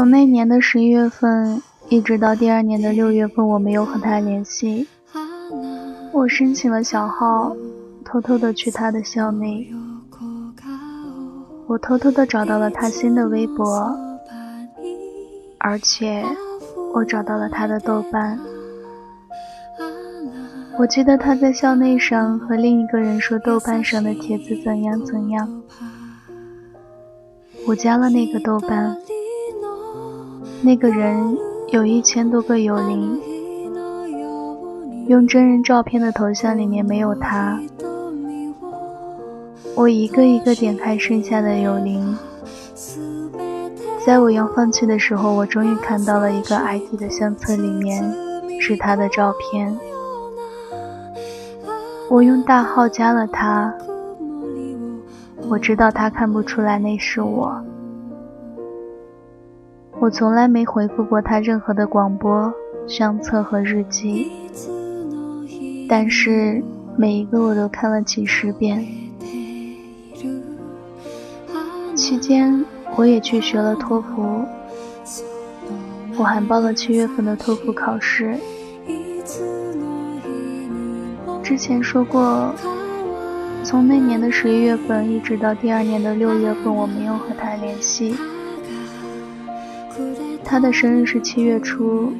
从那年的十一月份一直到第二年的六月份，我没有和他联系。我申请了小号，偷偷的去他的校内。我偷偷的找到了他新的微博，而且我找到了他的豆瓣。我记得他在校内上和另一个人说豆瓣上的帖子怎样怎样。我加了那个豆瓣，那个人有一千多个有灵，用真人照片的头像里面没有他。我一个一个点开剩下的有灵，在我要放弃的时候，我终于看到了一个 ID 的相册，里面是他的照片。我用大号加了他，我知道他看不出来那是我。我从来没回复过他任何的广播、相册和日记，但是每一个我都看了几十遍。期间，我也去学了托福，我还报了七月份的托福考试。之前说过，从那年的十一月份一直到第二年的六月份，我没有和他联系。他的生日是七月初，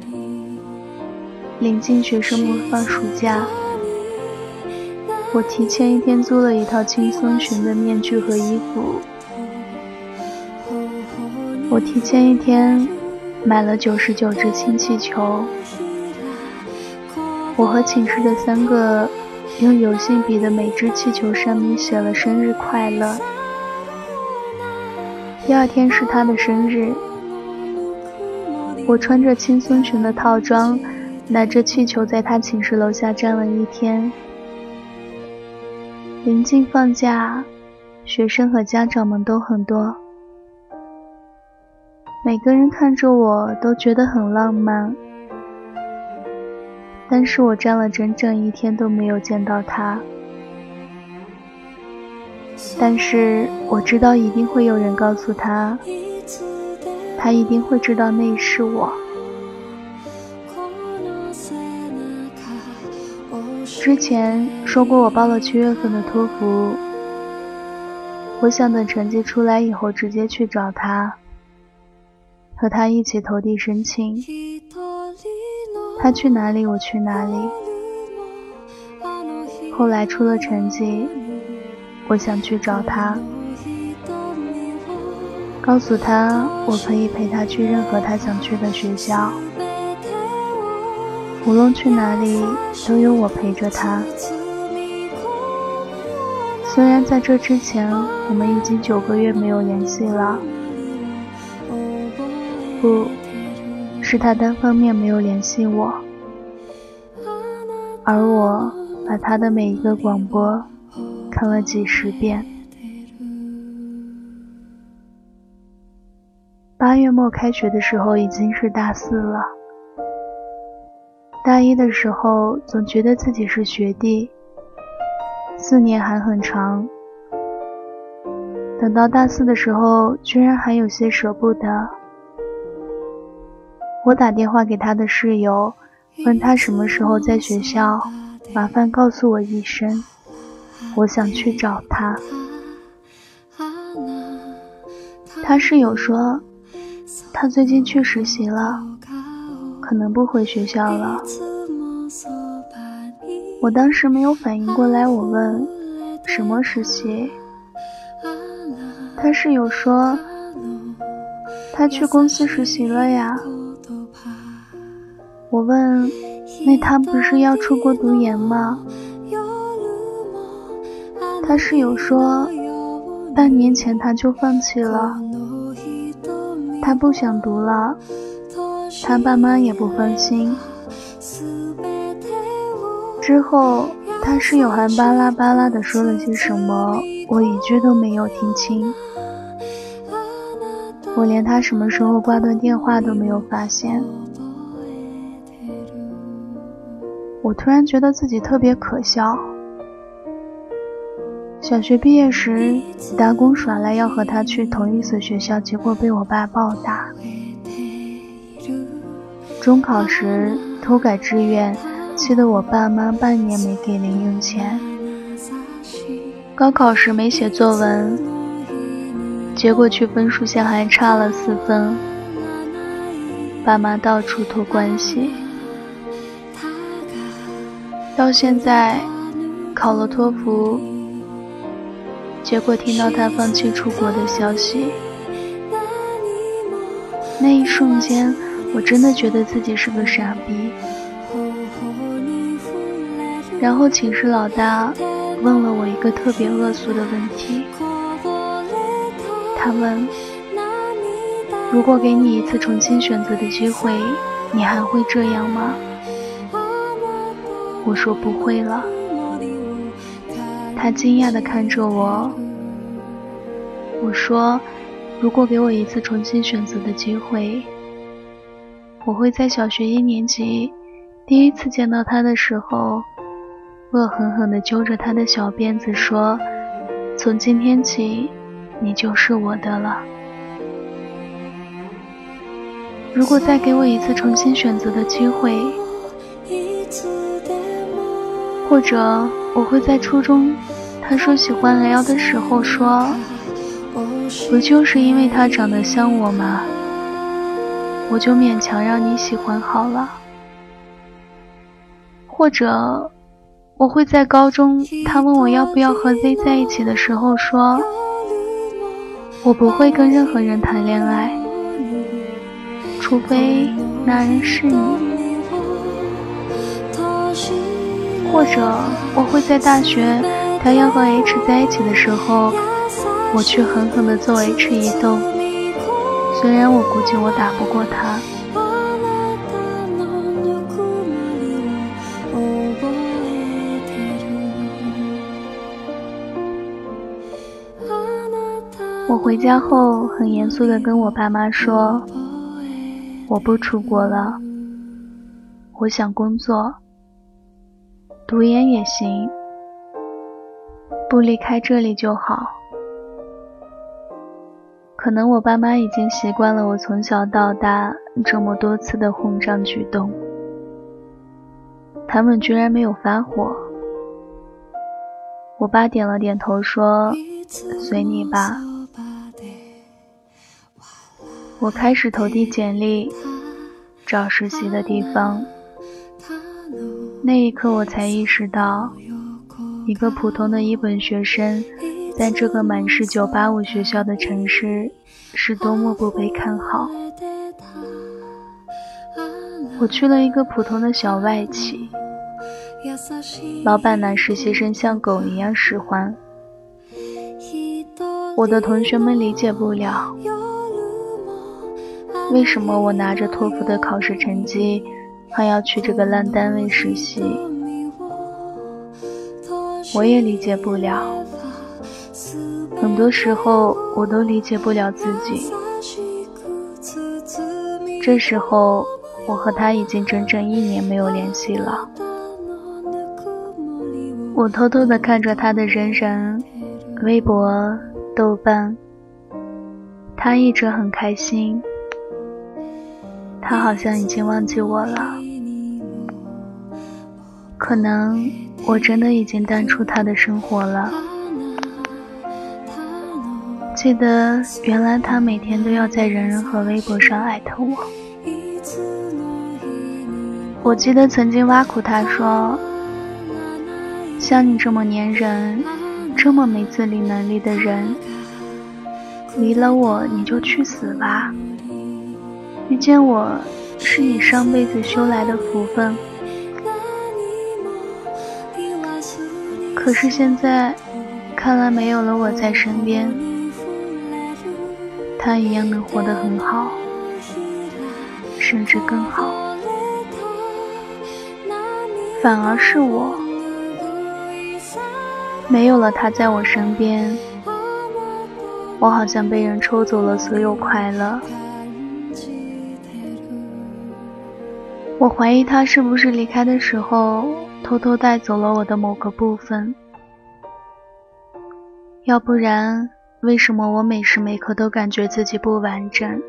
临近学生们放暑假，我提前一天租了一套轻松裙的面具和衣服，我提前一天买了九十九只氢气球，我和寝室的三个。用油性笔的每只气球上面写了“生日快乐”。第二天是他的生日，我穿着轻松裙的套装，拿着气球在他寝室楼下站了一天。临近放假，学生和家长们都很多，每个人看着我都觉得很浪漫。但是我站了整整一天都没有见到他，但是我知道一定会有人告诉他，他一定会知道那是我。之前说过我报了七月份的托福，我想等成绩出来以后直接去找他，和他一起投递申请。他去哪里，我去哪里。后来出了成绩，我想去找他，告诉他我可以陪他去任何他想去的学校，无论去哪里都有我陪着他。虽然在这之前我们已经九个月没有联系了，不。是他单方面没有联系我，而我把他的每一个广播看了几十遍。八月末开学的时候已经是大四了，大一的时候总觉得自己是学弟，四年还很长，等到大四的时候，居然还有些舍不得。我打电话给他的室友，问他什么时候在学校，麻烦告诉我一声，我想去找他。他室友说，他最近去实习了，可能不回学校了。我当时没有反应过来，我问什么实习？他室友说，他去公司实习了呀。我问：“那他不是要出国读研吗？”他室友说：“半年前他就放弃了，他不想读了，他爸妈也不放心。”之后，他室友还巴拉巴拉的说了些什么，我一句都没有听清。我连他什么时候挂断电话都没有发现。我突然觉得自己特别可笑。小学毕业时打工耍赖要和他去同一所学校，结果被我爸暴打。中考时偷改志愿，气得我爸妈半年没给零用钱。高考时没写作文，结果去分数线还差了四分，爸妈到处托关系。到现在考了托福，结果听到他放弃出国的消息，那一瞬间，我真的觉得自己是个傻逼。然后寝室老大。问了我一个特别恶俗的问题。他问：“如果给你一次重新选择的机会，你还会这样吗？”我说：“不会了。”他惊讶地看着我。我说：“如果给我一次重新选择的机会，我会在小学一年级第一次见到他的时候。”恶狠狠地揪着他的小辫子说：“从今天起，你就是我的了。如果再给我一次重新选择的机会，或者我会在初中他说喜欢 L 的时候说，不就是因为他长得像我吗？我就勉强让你喜欢好了，或者。”我会在高中，他问我要不要和 Z 在一起的时候说，我不会跟任何人谈恋爱，除非那人是你。或者我会在大学，他要和 H 在一起的时候，我却狠狠地揍 H 一顿，虽然我估计我打不过他。我回家后很严肃地跟我爸妈说：“我不出国了，我想工作，读研也行，不离开这里就好。”可能我爸妈已经习惯了我从小到大这么多次的轰张举动，他们居然没有发火。我爸点了点头说：“随你吧。”我开始投递简历，找实习的地方。那一刻，我才意识到，一个普通的一本学生，在这个满是985学校的城市，是多么不被看好。我去了一个普通的小外企，老板拿实习生像狗一样使唤，我的同学们理解不了。为什么我拿着托福的考试成绩，还要去这个烂单位实习？我也理解不了。很多时候，我都理解不了自己。这时候，我和他已经整整一年没有联系了。我偷偷地看着他的人人、微博、豆瓣，他一直很开心。他好像已经忘记我了，可能我真的已经淡出他的生活了。记得原来他每天都要在人人和微博上艾特我。我记得曾经挖苦他说：“像你这么粘人、这么没自理能力的人，离了我你就去死吧。”遇见我是你上辈子修来的福分，可是现在看来没有了我在身边，他一样能活得很好，甚至更好。反而是我没有了他在我身边，我好像被人抽走了所有快乐。我怀疑他是不是离开的时候偷偷带走了我的某个部分，要不然为什么我每时每刻都感觉自己不完整？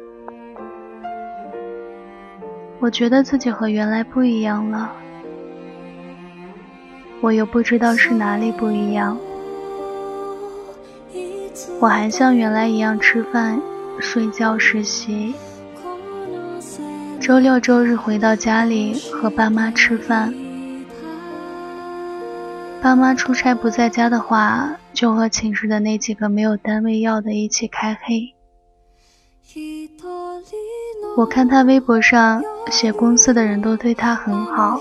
我觉得自己和原来不一样了，我又不知道是哪里不一样。我还像原来一样吃饭、睡觉、实习。周六周日回到家里和爸妈吃饭。爸妈出差不在家的话，就和寝室的那几个没有单位要的一起开黑。我看他微博上写，公司的人都对他很好，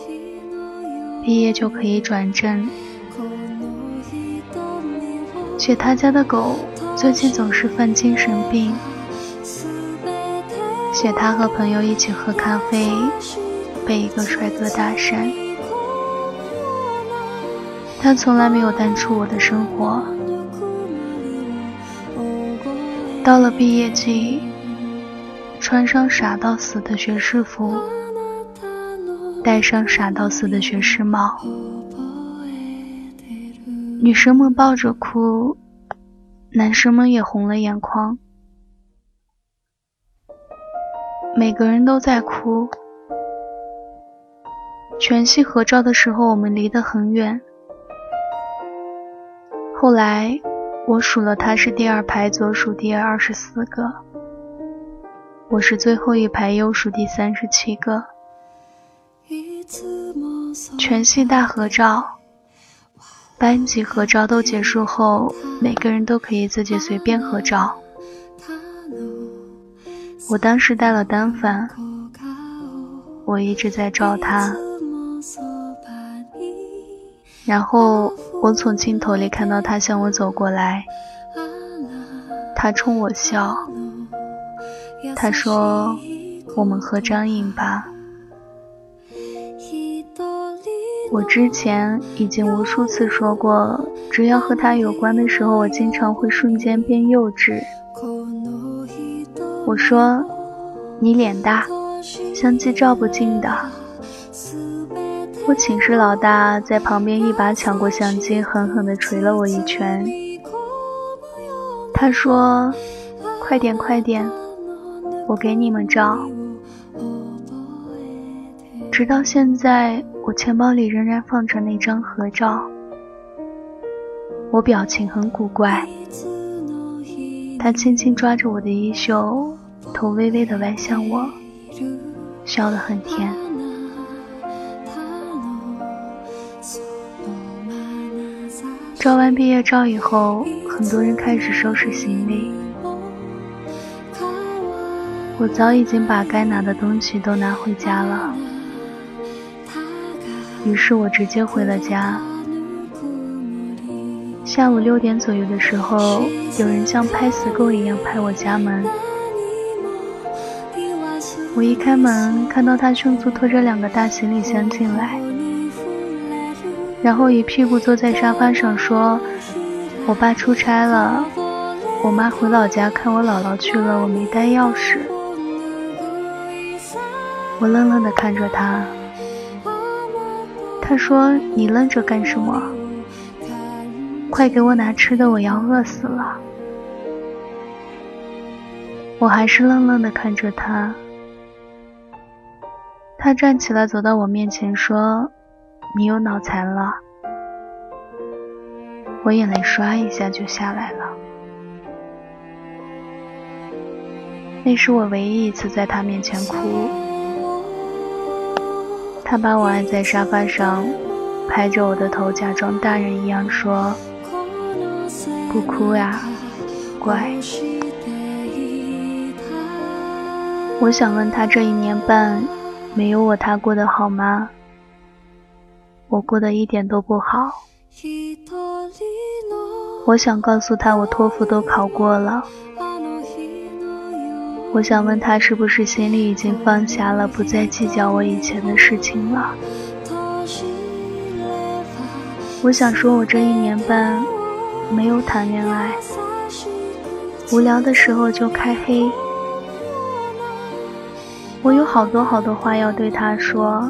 毕业就可以转正。写他家的狗最近总是犯精神病。写他和朋友一起喝咖啡，被一个帅哥搭讪。他从来没有淡出我的生活。到了毕业季，穿上傻到死的学士服，戴上傻到死的学士帽，女生们抱着哭，男生们也红了眼眶。每个人都在哭。全系合照的时候，我们离得很远。后来我数了，他是第二排左数第二十四个，我是最后一排右数第三十七个。全系大合照，班级合照都结束后，每个人都可以自己随便合照。我当时带了单反，我一直在照他，然后我从镜头里看到他向我走过来，他冲我笑，他说：“我们合张影吧。”我之前已经无数次说过，只要和他有关的时候，我经常会瞬间变幼稚。我说：“你脸大，相机照不进的。”我寝室老大在旁边一把抢过相机，狠狠地捶了我一拳。他说：“快点，快点，我给你们照。”直到现在，我钱包里仍然放着那张合照。我表情很古怪。他轻轻抓着我的衣袖，头微微的歪向我，笑得很甜。照完毕业照以后，很多人开始收拾行李。我早已经把该拿的东西都拿回家了，于是我直接回了家。下午六点左右的时候，有人像拍死狗一样拍我家门。我一开门，看到他迅速拖着两个大行李箱进来，然后一屁股坐在沙发上说：“我爸出差了，我妈回老家看我姥姥去了，我没带钥匙。”我愣愣地看着他，他说：“你愣着干什么？”快给我拿吃的，我要饿死了。我还是愣愣的看着他。他站起来走到我面前说：“你有脑残了。”我眼泪刷一下就下来了。那是我唯一一次在他面前哭。他把我按在沙发上，拍着我的头，假装大人一样说。不哭呀，乖。我想问他这一年半没有我，他过得好吗？我过得一点都不好。我想告诉他，我托福都考过了。我想问他，是不是心里已经放下了，不再计较我以前的事情了？我想说，我这一年半。没有谈恋爱，无聊的时候就开黑。我有好多好多话要对他说，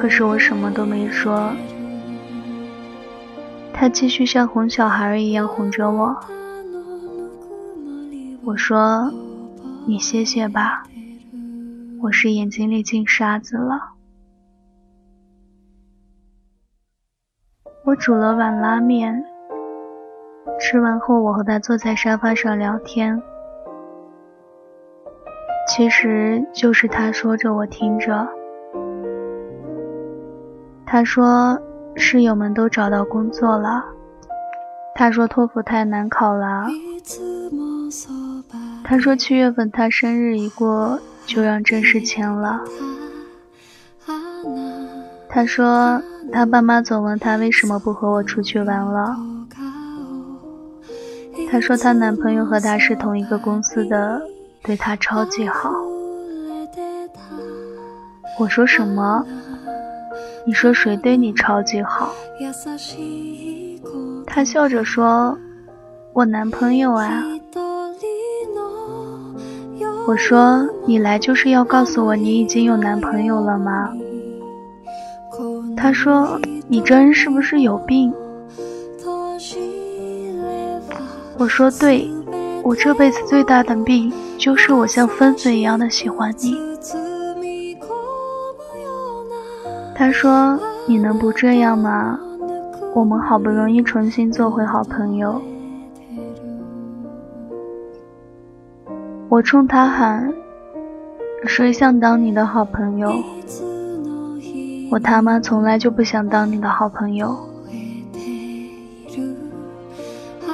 可是我什么都没说。他继续像哄小孩一样哄着我。我说：“你歇歇吧，我是眼睛里进沙子了。我煮了碗拉面，吃完后我和他坐在沙发上聊天，其实就是他说着我听着。他说室友们都找到工作了，他说托福太难考了，他说七月份他生日一过就让正式签了，他说。他爸妈总问他为什么不和我出去玩了。他说她男朋友和她是同一个公司的，对她超级好。我说什么？你说谁对你超级好？他笑着说：“我男朋友啊。”我说：“你来就是要告诉我你已经有男朋友了吗？”他说：“你这人是不是有病？”我说：“对，我这辈子最大的病就是我像疯子一样的喜欢你。”他说：“你能不这样吗？我们好不容易重新做回好朋友。”我冲他喊：“谁想当你的好朋友？”我他妈从来就不想当你的好朋友。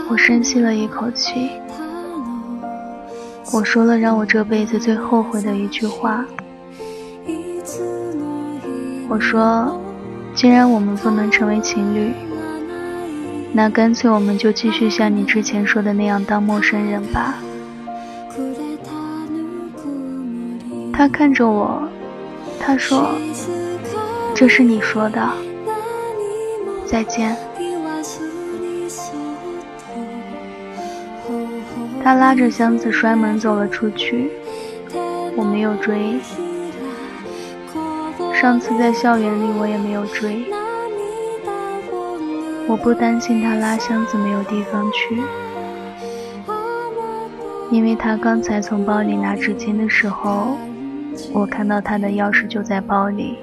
我深吸了一口气，我说了让我这辈子最后悔的一句话。我说，既然我们不能成为情侣，那干脆我们就继续像你之前说的那样当陌生人吧。他看着我，他说。这是你说的，再见。他拉着箱子摔门走了出去，我没有追。上次在校园里我也没有追，我不担心他拉箱子没有地方去，因为他刚才从包里拿纸巾的时候，我看到他的钥匙就在包里。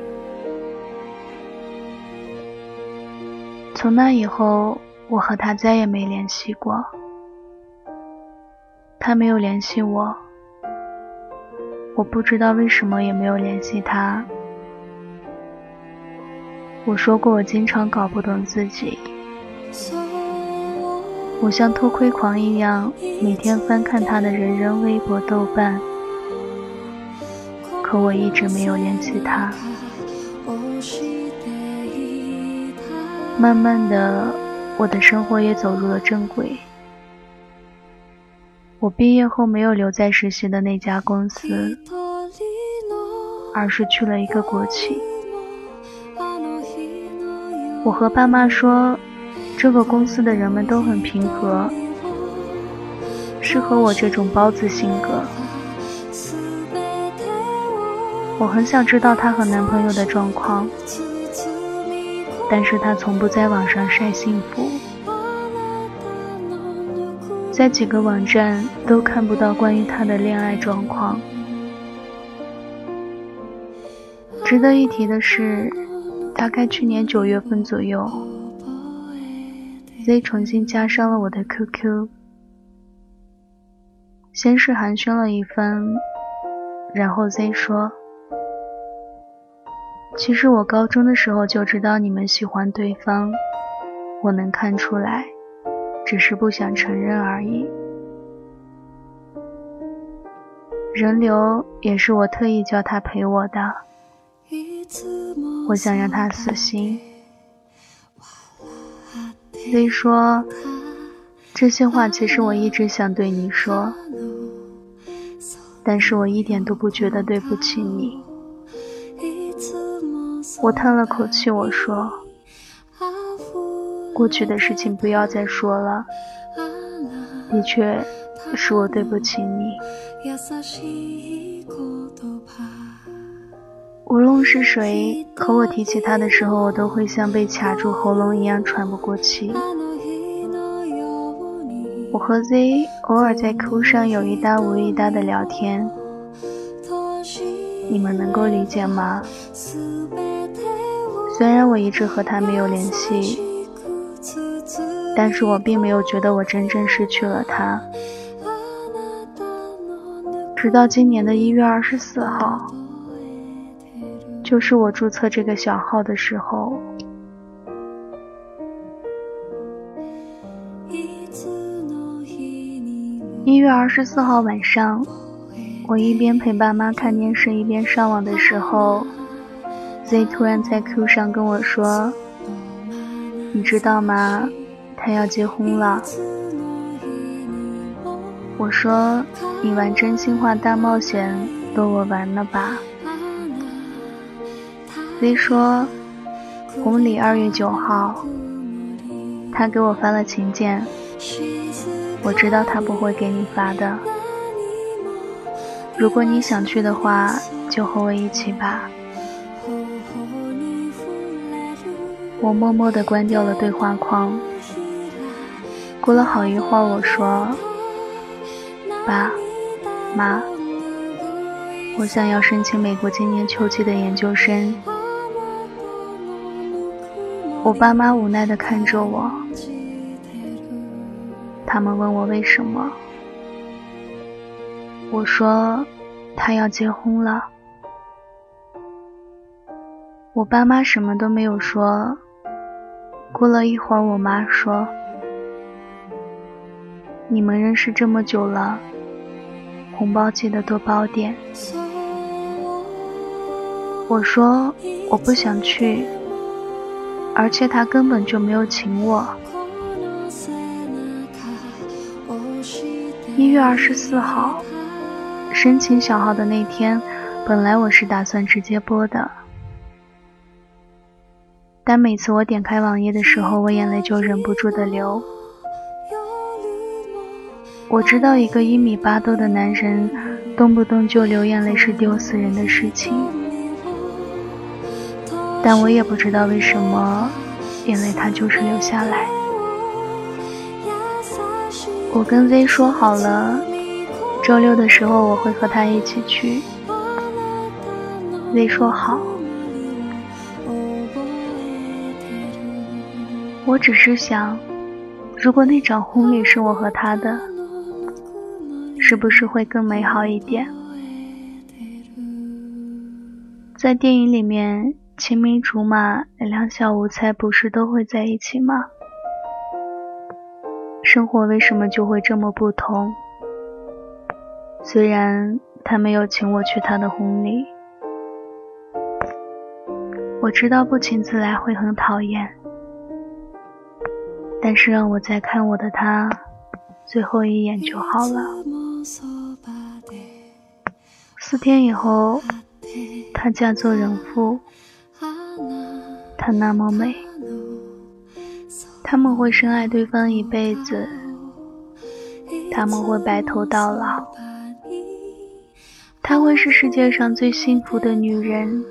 从那以后，我和他再也没联系过。他没有联系我，我不知道为什么也没有联系他。我说过，我经常搞不懂自己，我像偷窥狂一样，每天翻看他的人人微博、豆瓣，可我一直没有联系他。慢慢的，我的生活也走入了正轨。我毕业后没有留在实习的那家公司，而是去了一个国企。我和爸妈说，这个公司的人们都很平和，适合我这种包子性格。我很想知道她和男朋友的状况。但是她从不在网上晒幸福，在几个网站都看不到关于她的恋爱状况。值得一提的是，大概去年九月份左右，Z 重新加上了我的 QQ，先是寒暄了一番，然后 Z 说。其实我高中的时候就知道你们喜欢对方，我能看出来，只是不想承认而已。人流也是我特意叫他陪我的，我想让他死心。Z 说这些话其实我一直想对你说，但是我一点都不觉得对不起你。我叹了口气，我说：“过去的事情不要再说了。的确，是我对不起你。无论是谁和我提起他的时候，我都会像被卡住喉咙一样喘不过气。我和 Z 偶尔在 Q 上有一搭无一搭的聊天。”你们能够理解吗？虽然我一直和他没有联系，但是我并没有觉得我真正失去了他。直到今年的一月二十四号，就是我注册这个小号的时候。一月二十四号晚上，我一边陪爸妈看电视，一边上网的时候，Z 突然在 Q 上跟我说：“你知道吗？他要结婚了。”我说：“你玩真心话大冒险逗我玩呢吧？”Z 说：“婚礼二月九号。”他给我发了请柬。我知道他不会给你发的。如果你想去的话，就和我一起吧。我默默地关掉了对话框。过了好一会儿，我说：“爸妈，我想要申请美国今年秋季的研究生。”我爸妈无奈地看着我。他们问我为什么，我说他要结婚了。我爸妈什么都没有说。过了一会儿，我妈说：“你们认识这么久了，红包记得多包点。”我说我不想去，而且他根本就没有请我。一月二十四号，申请小号的那天，本来我是打算直接播的，但每次我点开网页的时候，我眼泪就忍不住的流。我知道一个一米八多的男人，动不动就流眼泪是丢死人的事情，但我也不知道为什么，眼泪它就是流下来。我跟 Z 说好了，周六的时候我会和他一起去。Z 说好。我只是想，如果那场婚礼是我和他的，是不是会更美好一点？在电影里面，青梅竹马、两小无猜，不是都会在一起吗？生活为什么就会这么不同？虽然他没有请我去他的婚礼，我知道不请自来会很讨厌，但是让我再看我的他最后一眼就好了。四天以后，他嫁作人妇，她那么美。他们会深爱对方一辈子，他们会白头到老，她会是世界上最幸福的女人，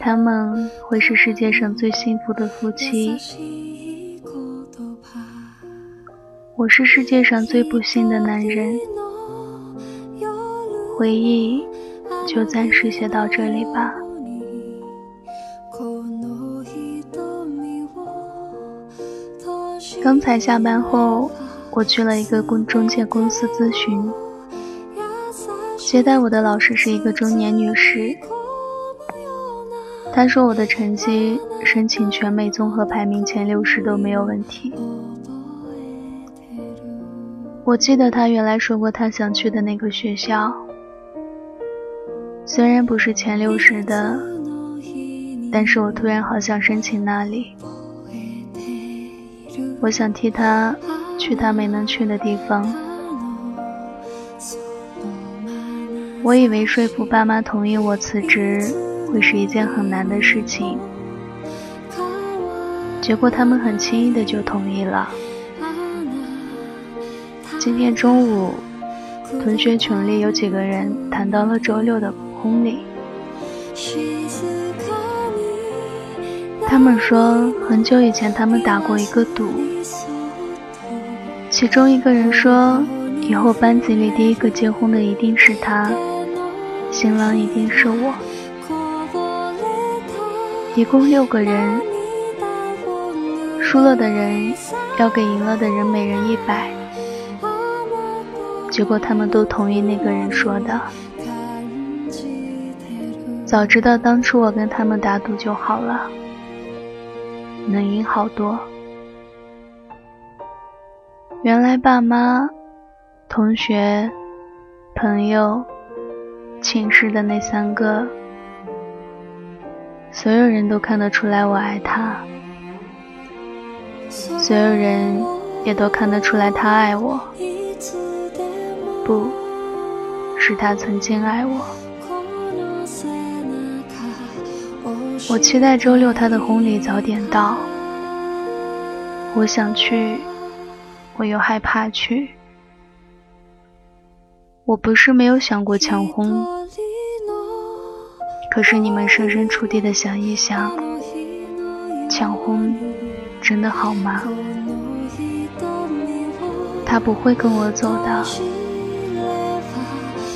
他们会是世界上最幸福的夫妻，我是世界上最不幸的男人。回忆就暂时写到这里吧。刚才下班后，我去了一个公中介公司咨询。接待我的老师是一个中年女士。她说我的成绩申请全美综合排名前六十都没有问题。我记得她原来说过她想去的那个学校，虽然不是前六十的，但是我突然好想申请那里。我想替他去他没能去的地方。我以为说服爸妈同意我辞职会是一件很难的事情，结果他们很轻易的就同意了。今天中午，同学群里有几个人谈到了周六的婚礼。他们说，很久以前他们打过一个赌，其中一个人说，以后班级里第一个结婚的一定是他，新郎一定是我。一共六个人，输了的人要给赢了的人每人一百。结果他们都同意那个人说的。早知道当初我跟他们打赌就好了，能赢好多。原来爸妈、同学、朋友、寝室的那三个，所有人都看得出来我爱他，所有人也都看得出来他爱我，不是他曾经爱我。我期待周六他的婚礼早点到。我想去，我又害怕去。我不是没有想过抢婚，可是你们设身处地的想一想，抢婚真的好吗？他不会跟我走的，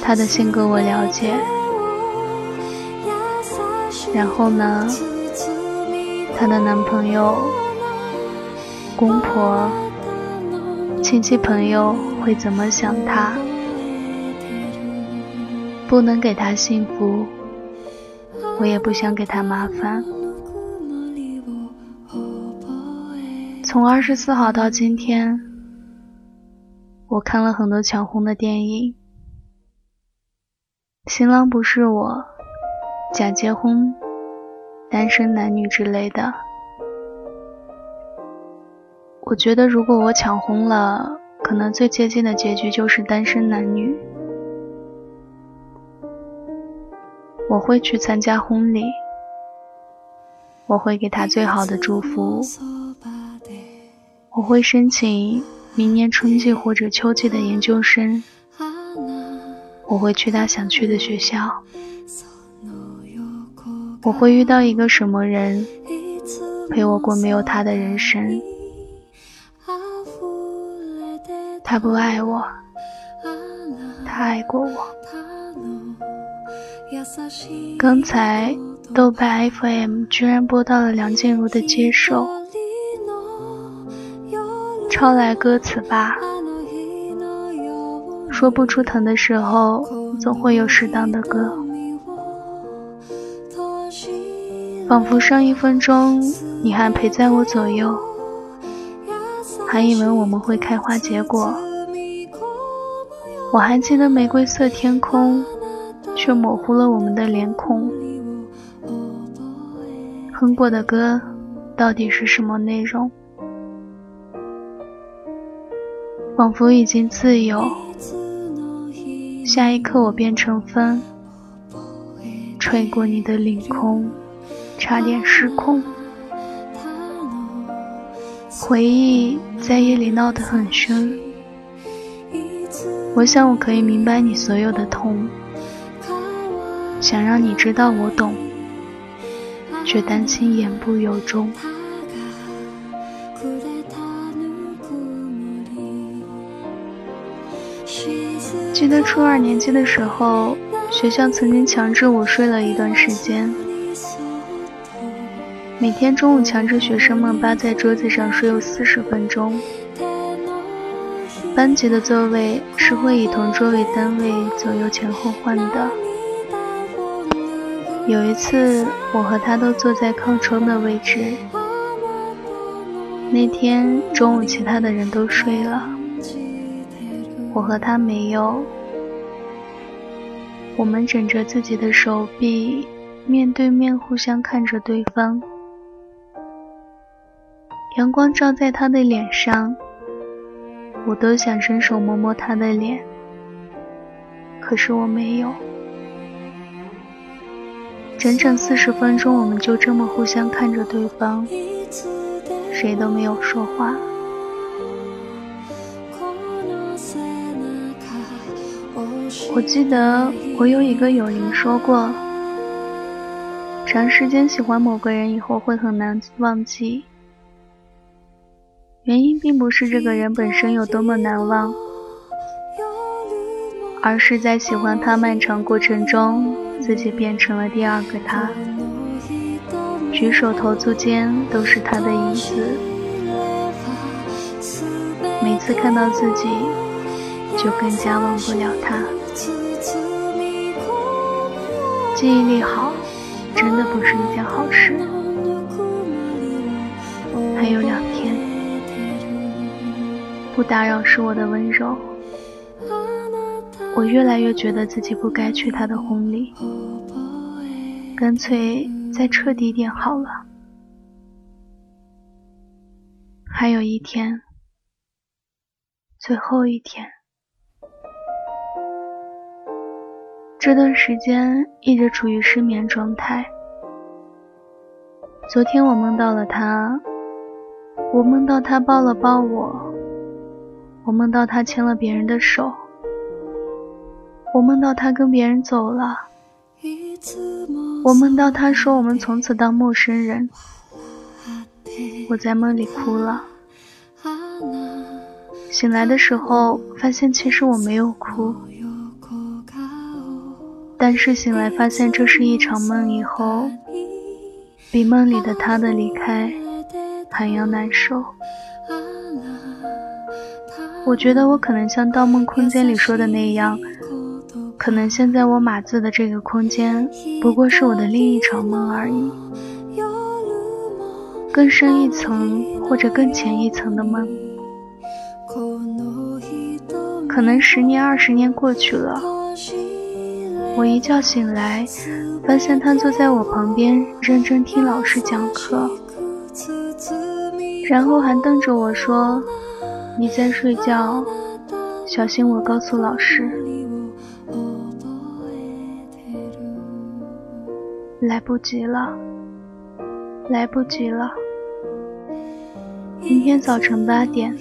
他的性格我了解。然后呢？她的男朋友、公婆、亲戚朋友会怎么想她？不能给她幸福，我也不想给她麻烦。从二十四号到今天，我看了很多抢婚的电影，新郎不是我，假结婚。单身男女之类的，我觉得如果我抢红了，可能最接近的结局就是单身男女。我会去参加婚礼，我会给他最好的祝福，我会申请明年春季或者秋季的研究生，我会去他想去的学校。我会遇到一个什么人，陪我过没有他的人生？他不爱我，他爱过我。刚才豆瓣 FM 居然播到了梁静茹的《接受》，抄来歌词吧。说不出疼的时候，总会有适当的歌。仿佛上一分钟你还陪在我左右，还以为我们会开花结果。我还记得玫瑰色天空，却模糊了我们的脸孔。哼过的歌到底是什么内容？仿佛已经自由，下一刻我变成风，吹过你的领空。差点失控，回忆在夜里闹得很凶。我想我可以明白你所有的痛，想让你知道我懂，却担心言不由衷。记得初二年级的时候，学校曾经强制我睡了一段时间。每天中午强制学生们扒在桌子上睡有四十分钟。班级的座位是会以同桌为单位左右前后换的。有一次，我和他都坐在靠窗的位置。那天中午，其他的人都睡了，我和他没有。我们枕着自己的手臂，面对面，互相看着对方。阳光照在他的脸上，我都想伸手摸摸他的脸，可是我没有。整整四十分钟，我们就这么互相看着对方，谁都没有说话。我记得我有一个友邻说过，长时间喜欢某个人以后会很难忘记。原因并不是这个人本身有多么难忘，而是在喜欢他漫长过程中，自己变成了第二个他。举手投足间都是他的影子，每次看到自己，就更加忘不了他。记忆力好，真的不是一件好事。还有两，不打扰是我的温柔。我越来越觉得自己不该去他的婚礼，干脆。再彻底点好了。还有一天，最后一天，这段时间一直处于失眠状态。昨天我梦到了他，我梦到他抱了抱我，我梦到他牵了别人的手，我梦到他跟别人走了。我梦到他说我们从此当陌生人，我在梦里哭了。醒来的时候发现其实我没有哭，但是醒来发现这是一场梦以后，比梦里的他的离开还要难受。我觉得我可能像《盗梦空间》里说的那样。可能现在我码字的这个空间，不过是我的另一场梦而已，更深一层或者更浅一层的梦。可能十年二十年过去了，我一觉醒来，发现他坐在我旁边，认真听老师讲课，然后还瞪着我说：“你在睡觉，小心我告诉老师。”来不及了，来不及了！明天早晨八点，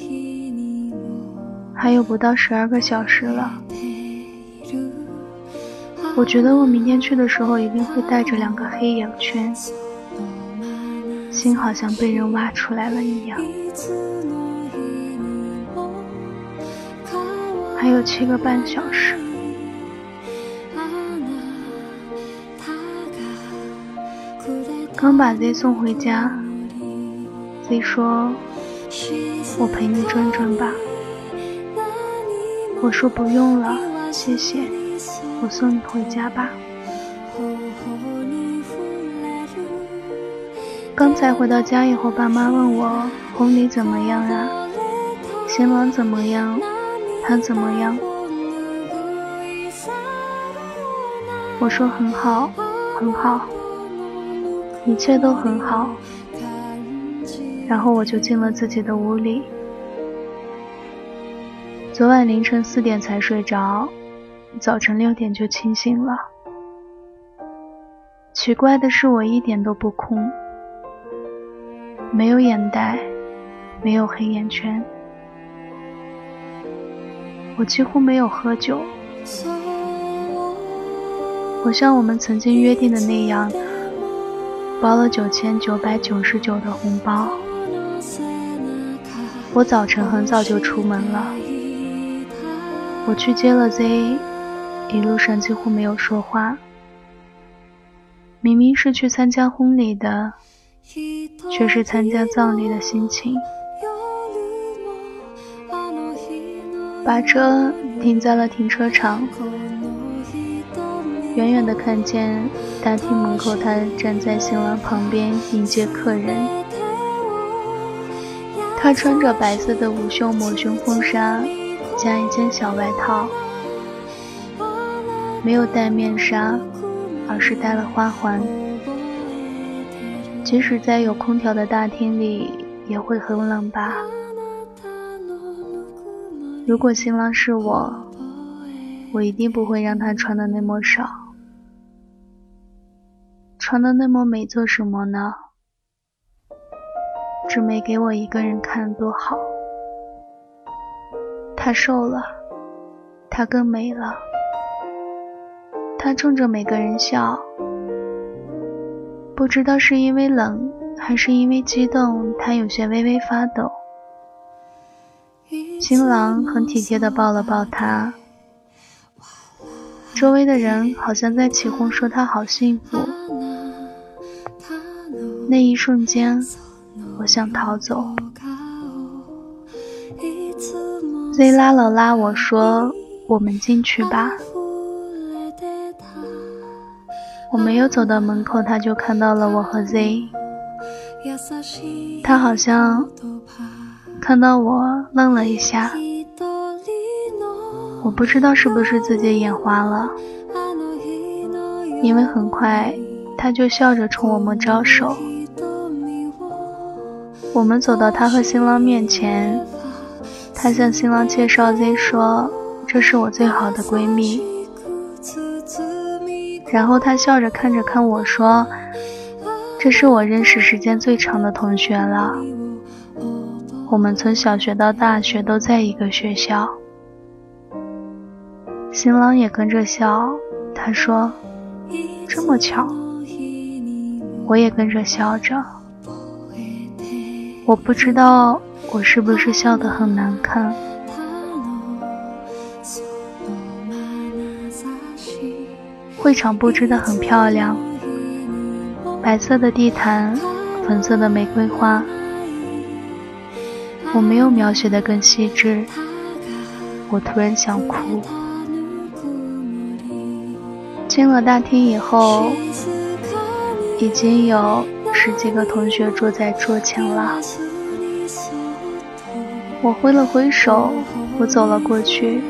还有不到十二个小时了。我觉得我明天去的时候一定会带着两个黑眼圈，心好像被人挖出来了一样。还有七个半小时。刚把 Z 送回家，Z 说：“我陪你转转吧。”我说：“不用了，谢谢，我送你回家吧。”刚才回到家以后，爸妈问我婚礼怎么样啊？新郎怎么样？他怎么样？我说很好，很好。一切都很好，然后我就进了自己的屋里。昨晚凌晨四点才睡着，早晨六点就清醒了。奇怪的是，我一点都不空，没有眼袋，没有黑眼圈，我几乎没有喝酒。我像我们曾经约定的那样。包了九千九百九十九的红包。我早晨很早就出门了。我去接了 Z，一路上几乎没有说话。明明是去参加婚礼的，却是参加葬礼的心情。把车停在了停车场。远远的看见大厅门口，他站在新郎旁边迎接客人。他穿着白色的无袖抹胸婚纱，加一件小外套，没有戴面纱，而是戴了花环。即使在有空调的大厅里，也会很冷吧？如果新郎是我，我一定不会让他穿的那么少。穿的那么美做什么呢？只没给我一个人看多好。他瘦了，他更美了。他冲着每个人笑，不知道是因为冷还是因为激动，他有些微微发抖。新郎很体贴地抱了抱她，周围的人好像在起哄，说他好幸福。那一瞬间，我想逃走。Z 拉了拉我说：“我们进去吧。”我没有走到门口，他就看到了我和 Z。他好像看到我，愣了一下。我不知道是不是自己眼花了，因为很快他就笑着冲我们招手。我们走到他和新郎面前，他向新郎介绍 Z 说：“这是我最好的闺蜜。”然后他笑着看着看我说：“这是我认识时间最长的同学了。我们从小学到大学都在一个学校。”新郎也跟着笑，他说：“这么巧。”我也跟着笑着。我不知道我是不是笑得很难看。会场布置得很漂亮，白色的地毯，粉色的玫瑰花。我没有描写的更细致，我突然想哭。进了大厅以后，已经有十几个同学坐在桌前了。我挥了挥手，我走了过去。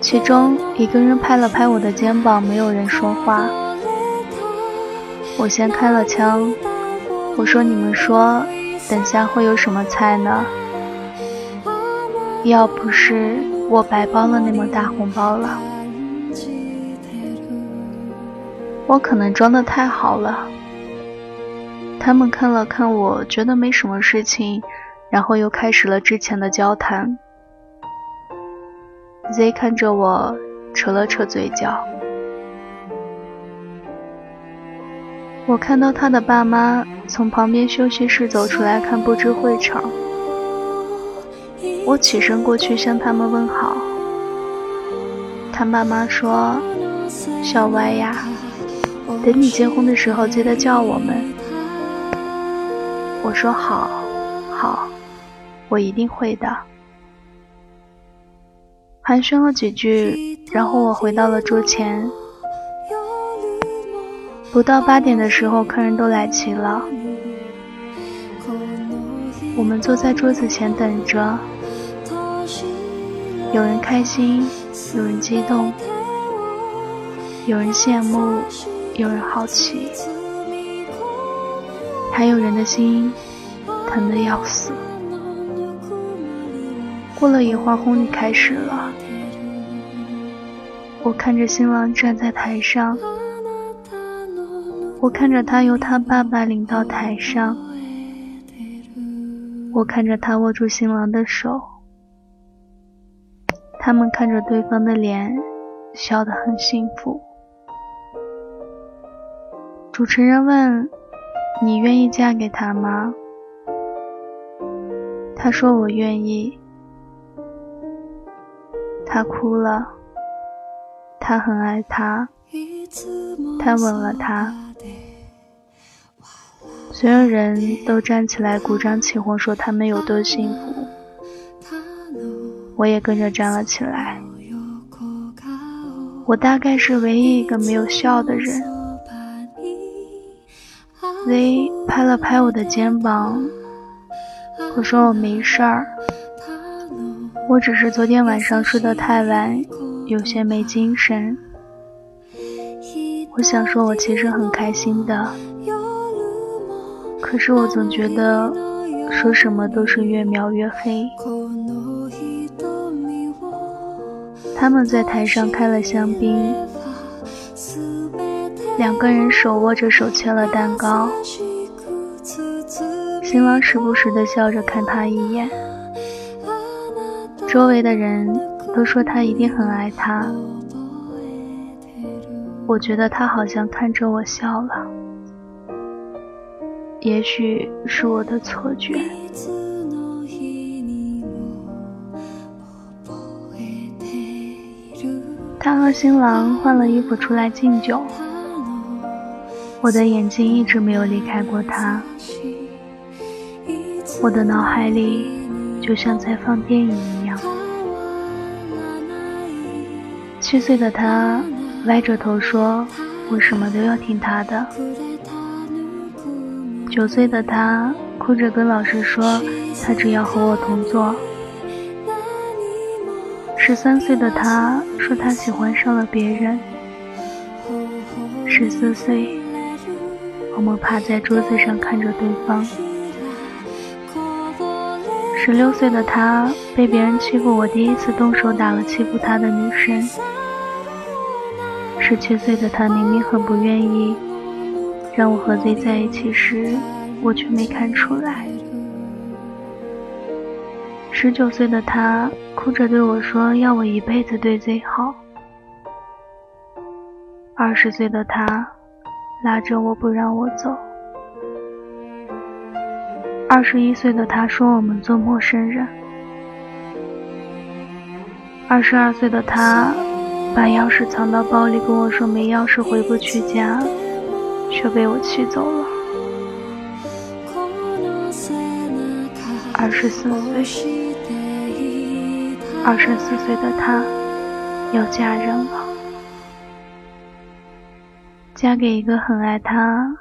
其中一个人拍了拍我的肩膀，没有人说话。我先开了枪，我说：“你们说，等下会有什么菜呢？要不是我白包了那么大红包了，我可能装的太好了。”他们看了看我，觉得没什么事情，然后又开始了之前的交谈。Z 看着我，扯了扯嘴角。我看到他的爸妈从旁边休息室走出来看布置会场。我起身过去向他们问好。他爸妈说：“小歪呀，等你结婚的时候记得叫我们。”我说：“好，好，我一定会的。”寒暄了几句，然后我回到了桌前。不到八点的时候，客人都来齐了。我们坐在桌子前等着，有人开心，有人激动，有人羡慕，有人好奇，还有人的心疼得要死。过了一会儿，婚礼开始了。我看着新郎站在台上，我看着他由他爸爸领到台上，我看着他握住新郎的手，他们看着对方的脸，笑得很幸福。主持人问：“你愿意嫁给他吗？”他说：“我愿意。”他哭了，他很爱他，他吻了他，所有人都站起来鼓掌起哄，说他们有多幸福。我也跟着站了起来。我大概是唯一一个没有笑的人。Z 拍了拍我的肩膀，我说我没事儿。我只是昨天晚上睡得太晚，有些没精神。我想说，我其实很开心的，可是我总觉得说什么都是越描越黑。他们在台上开了香槟，两个人手握着手切了蛋糕，新郎时不时的笑着看他一眼。周围的人都说他一定很爱他，我觉得他好像看着我笑了，也许是我的错觉。他和新郎换了衣服出来敬酒，我的眼睛一直没有离开过他，我的脑海里就像在放电影一样。七岁的他歪着头说：“我什么都要听他的。”九岁的他哭着跟老师说：“他只要和我同坐。”十三岁的他说他喜欢上了别人。十四岁，我们趴在桌子上看着对方。十六岁的他被别人欺负，我第一次动手打了欺负他的女生。十七岁的他明明很不愿意。让我和 Z 在一起时，我却没看出来。十九岁的他哭着对我说：“要我一辈子对 Z 好。”二十岁的他拉着我不让我走。二十一岁的他说：“我们做陌生人。”二十二岁的他把钥匙藏到包里，跟我说：“没钥匙回不去家。”却被我气走了。二十四岁，二十四岁的她要嫁人了，嫁给一个很爱她、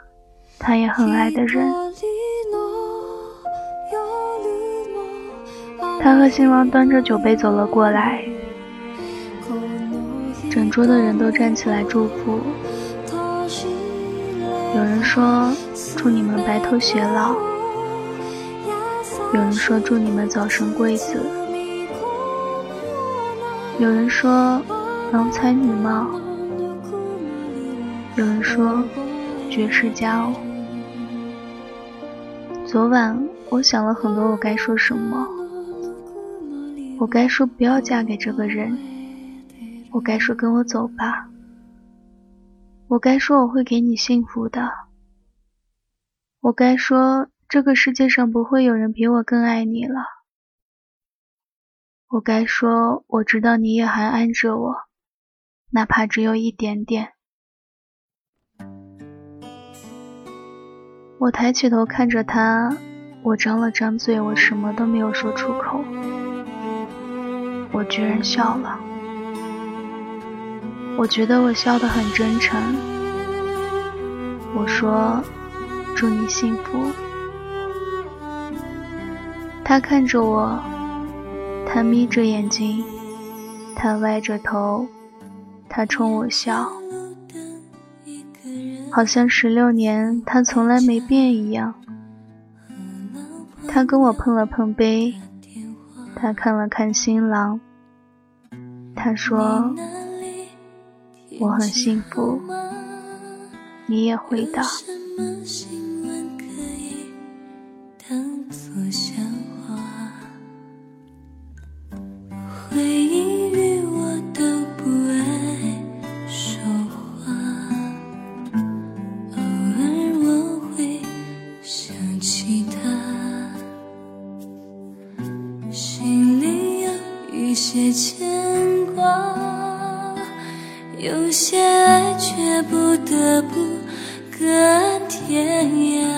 她也很爱的人。她和新郎端着酒杯走了过来，整桌的人都站起来祝福。有人说祝你们白头偕老，有人说祝你们早生贵子，有人说郎才女貌，有人说绝世佳偶。昨晚我想了很多，我该说什么？我该说不要嫁给这个人，我该说跟我走吧。我该说我会给你幸福的。我该说这个世界上不会有人比我更爱你了。我该说我知道你也还爱着我，哪怕只有一点点。我抬起头看着他，我张了张嘴，我什么都没有说出口。我居然笑了。我觉得我笑得很真诚。我说：“祝你幸福。”他看着我，他眯着眼睛，他歪着头，他冲我笑，好像十六年他从来没变一样。他跟我碰了碰杯，他看了看新郎，他说。我很幸福，你也会的。回忆安天